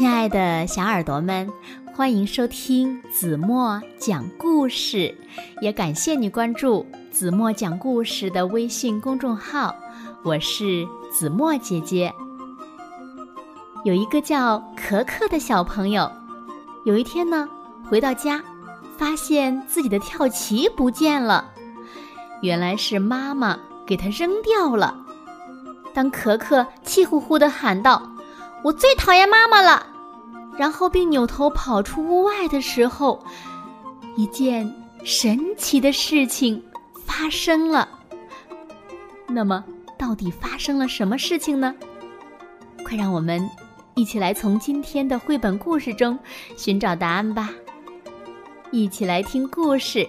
亲爱的小耳朵们，欢迎收听子墨讲故事，也感谢你关注子墨讲故事的微信公众号。我是子墨姐姐。有一个叫可可的小朋友，有一天呢，回到家，发现自己的跳棋不见了，原来是妈妈给他扔掉了。当可可气呼呼地喊道：“我最讨厌妈妈了！”然后并扭头跑出屋外的时候，一件神奇的事情发生了。那么，到底发生了什么事情呢？快让我们一起来从今天的绘本故事中寻找答案吧！一起来听故事：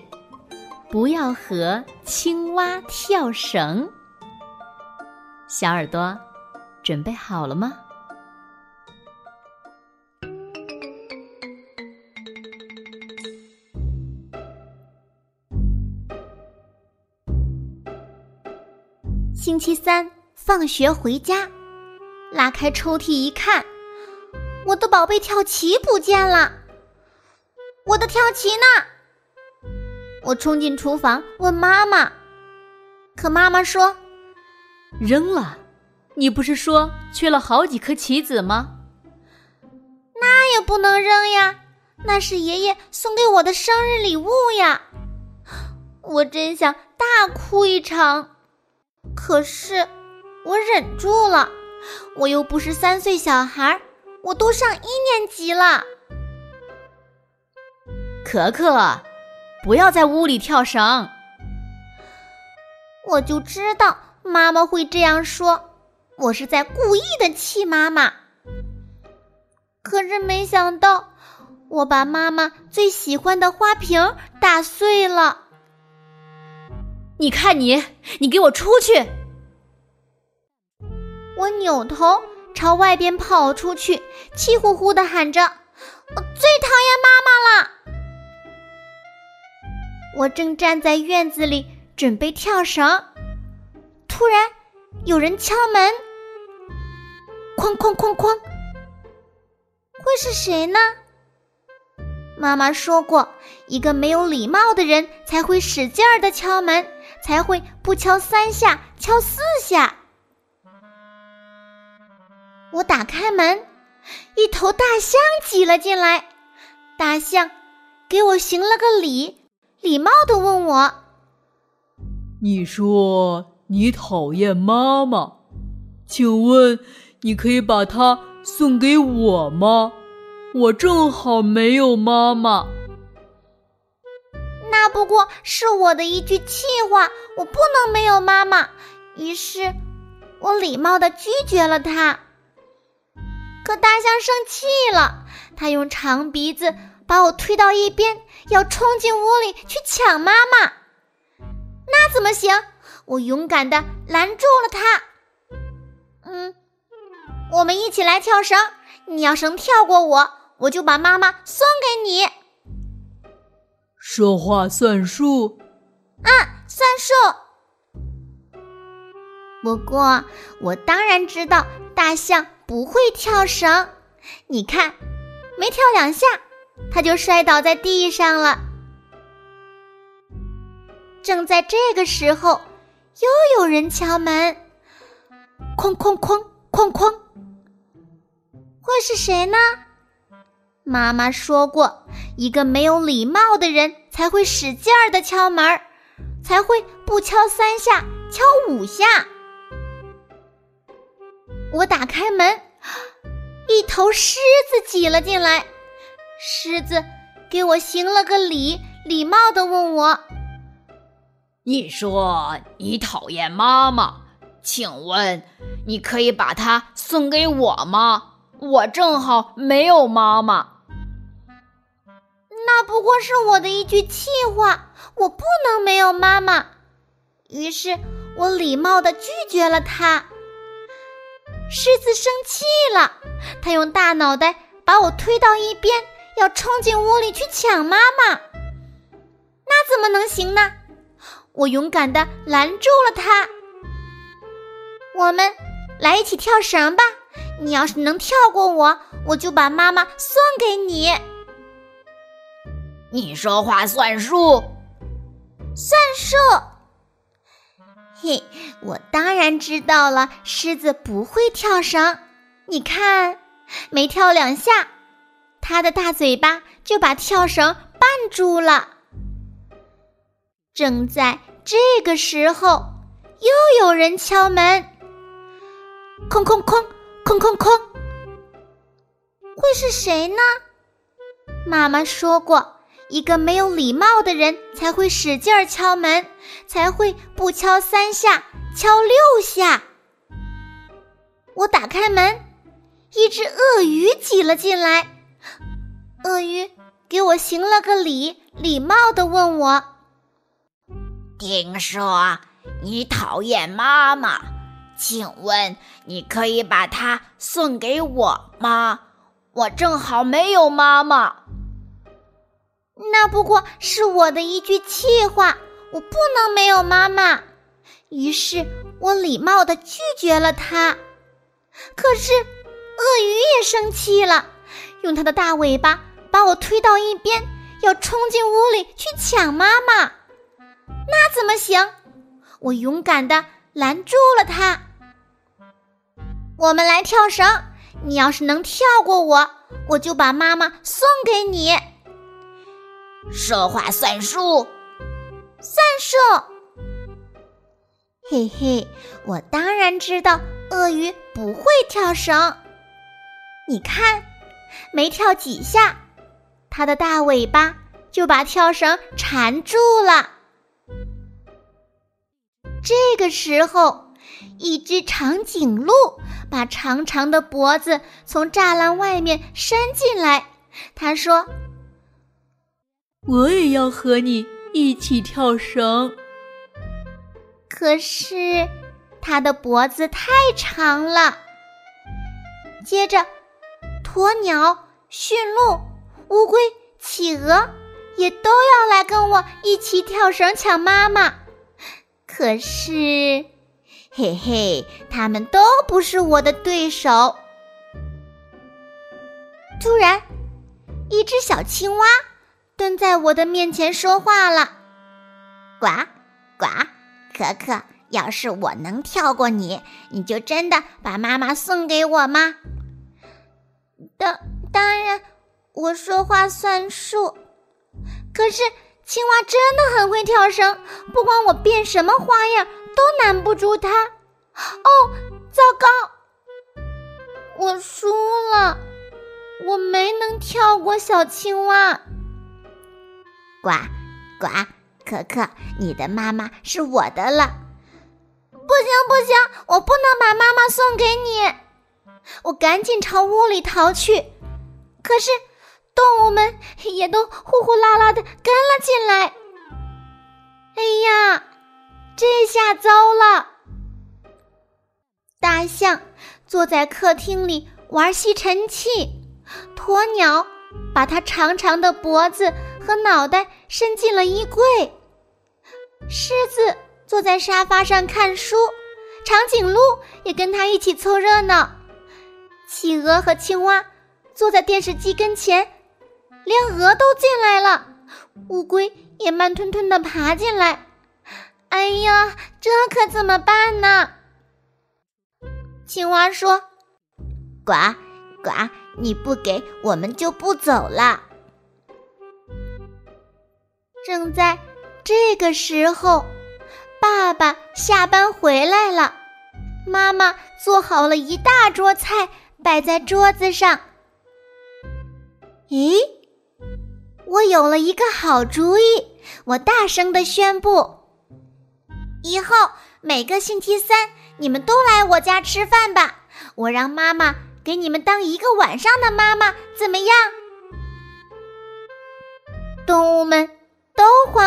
不要和青蛙跳绳。小耳朵，准备好了吗？期三放学回家，拉开抽屉一看，我的宝贝跳棋不见了。我的跳棋呢？我冲进厨房问妈妈，可妈妈说。扔了？你不是说缺了好几颗棋子吗？那也不能扔呀，那是爷爷送给我的生日礼物呀！我真想大哭一场，可是我忍住了。我又不是三岁小孩，我都上一年级了。可可，不要在屋里跳绳。我就知道。妈妈会这样说，我是在故意的气妈妈。可是没想到，我把妈妈最喜欢的花瓶打碎了。你看你，你给我出去！我扭头朝外边跑出去，气呼呼的喊着：“我最讨厌妈妈了！”我正站在院子里准备跳绳。突然，有人敲门，哐哐哐哐，会是谁呢？妈妈说过，一个没有礼貌的人才会使劲儿的敲门，才会不敲三下，敲四下。我打开门，一头大象挤了进来，大象给我行了个礼，礼貌的问我：“你说？”你讨厌妈妈，请问你可以把它送给我吗？我正好没有妈妈。那不过是我的一句气话，我不能没有妈妈。于是，我礼貌的拒绝了他。可大象生气了，他用长鼻子把我推到一边，要冲进屋里去抢妈妈。那怎么行？我勇敢的拦住了他。嗯，我们一起来跳绳。你要绳跳过我，我就把妈妈送给你。说话算数。啊，算数。不过我当然知道大象不会跳绳。你看，没跳两下，它就摔倒在地上了。正在这个时候。又有人敲门，哐哐哐哐哐，会是谁呢？妈妈说过，一个没有礼貌的人才会使劲儿的敲门，才会不敲三下，敲五下。我打开门，一头狮子挤了进来，狮子给我行了个礼，礼貌的问我。你说你讨厌妈妈，请问你可以把它送给我吗？我正好没有妈妈。不过是我的一句气话，我不能没有妈妈。于是我礼貌的拒绝了他。狮子生气了，他用大脑袋把我推到一边，要冲进屋里去抢妈妈。那怎么能行呢？我勇敢的拦住了他。我们来一起跳绳吧！你要是能跳过我，我就把妈妈送给你。你说话算数？算数。嘿，我当然知道了，狮子不会跳绳。你看，没跳两下，它的大嘴巴就把跳绳绊住了。正在这个时候，又有人敲门，空空空，空空空，会是谁呢？妈妈说过。一个没有礼貌的人才会使劲儿敲门，才会不敲三下，敲六下。我打开门，一只鳄鱼挤了进来。鳄鱼给我行了个礼，礼貌的问我：“听说你讨厌妈妈，请问你可以把它送给我吗？我正好没有妈妈。”那不过是我的一句气话，我不能没有妈妈。于是我礼貌的拒绝了他。可是鳄鱼也生气了，用它的大尾巴把我推到一边，要冲进屋里去抢妈妈。那怎么行？我勇敢的拦住了他。我们来跳绳，你要是能跳过我，我就把妈妈送给你。说话算数，算数。嘿嘿，我当然知道鳄鱼不会跳绳。你看，没跳几下，它的大尾巴就把跳绳缠住了。这个时候，一只长颈鹿把长长的脖子从栅栏外面伸进来，他说。我也要和你一起跳绳，可是它的脖子太长了。接着，鸵鸟、驯鹿、乌龟、企鹅也都要来跟我一起跳绳抢妈妈。可是，嘿嘿，他们都不是我的对手。突然，一只小青蛙。蹲在我的面前说话了，呱呱，可可，要是我能跳过你，你就真的把妈妈送给我吗？当当然，我说话算数。可是青蛙真的很会跳绳，不管我变什么花样，都难不住它。哦，糟糕，我输了，我没能跳过小青蛙。呱呱，可可，你的妈妈是我的了。不行不行，我不能把妈妈送给你。我赶紧朝屋里逃去，可是动物们也都呼呼啦啦的跟了进来。哎呀，这下糟了！大象坐在客厅里玩吸尘器，鸵鸟把它长长的脖子。和脑袋伸进了衣柜，狮子坐在沙发上看书，长颈鹿也跟他一起凑热闹，企鹅和青蛙坐在电视机跟前，连鹅都进来了，乌龟也慢吞吞的爬进来。哎呀，这可怎么办呢？青蛙说：“呱呱，你不给我们就不走了。”正在这个时候，爸爸下班回来了，妈妈做好了一大桌菜摆在桌子上。咦，我有了一个好主意！我大声的宣布：以后每个星期三，你们都来我家吃饭吧！我让妈妈给你们当一个晚上的妈妈，怎么样？动物们。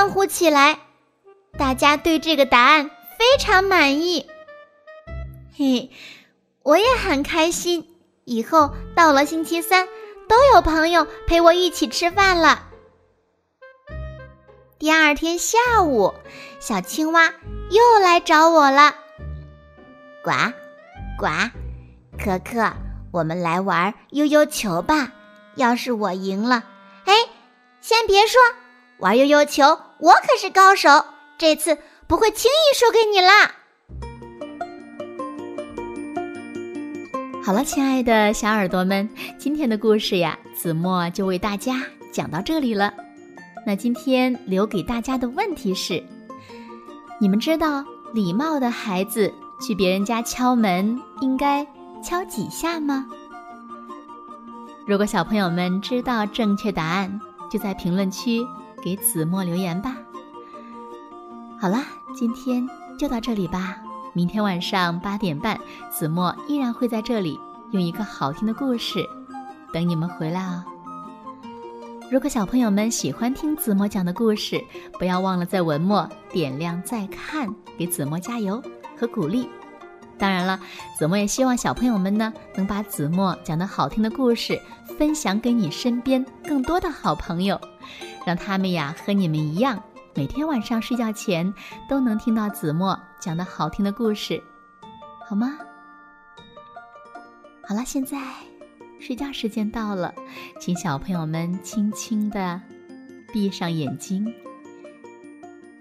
欢呼起来，大家对这个答案非常满意。嘿，我也很开心。以后到了星期三，都有朋友陪我一起吃饭了。第二天下午，小青蛙又来找我了。呱，呱，可可，我们来玩悠悠球吧。要是我赢了，哎，先别说，玩悠悠球我可是高手，这次不会轻易输给你啦。好了，亲爱的小耳朵们，今天的故事呀，子墨就为大家讲到这里了。那今天留给大家的问题是：你们知道礼貌的孩子去别人家敲门应该敲几下吗？如果小朋友们知道正确答案，就在评论区给子墨留言吧。好啦，今天就到这里吧。明天晚上八点半，子墨依然会在这里用一个好听的故事等你们回来哦。如果小朋友们喜欢听子墨讲的故事，不要忘了在文末点亮再看，给子墨加油和鼓励。当然了，子墨也希望小朋友们呢能把子墨讲的好听的故事分享给你身边更多的好朋友，让他们呀和你们一样。每天晚上睡觉前都能听到子墨讲的好听的故事，好吗？好了，现在睡觉时间到了，请小朋友们轻轻的闭上眼睛，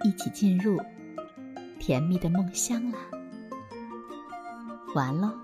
一起进入甜蜜的梦乡了。完了。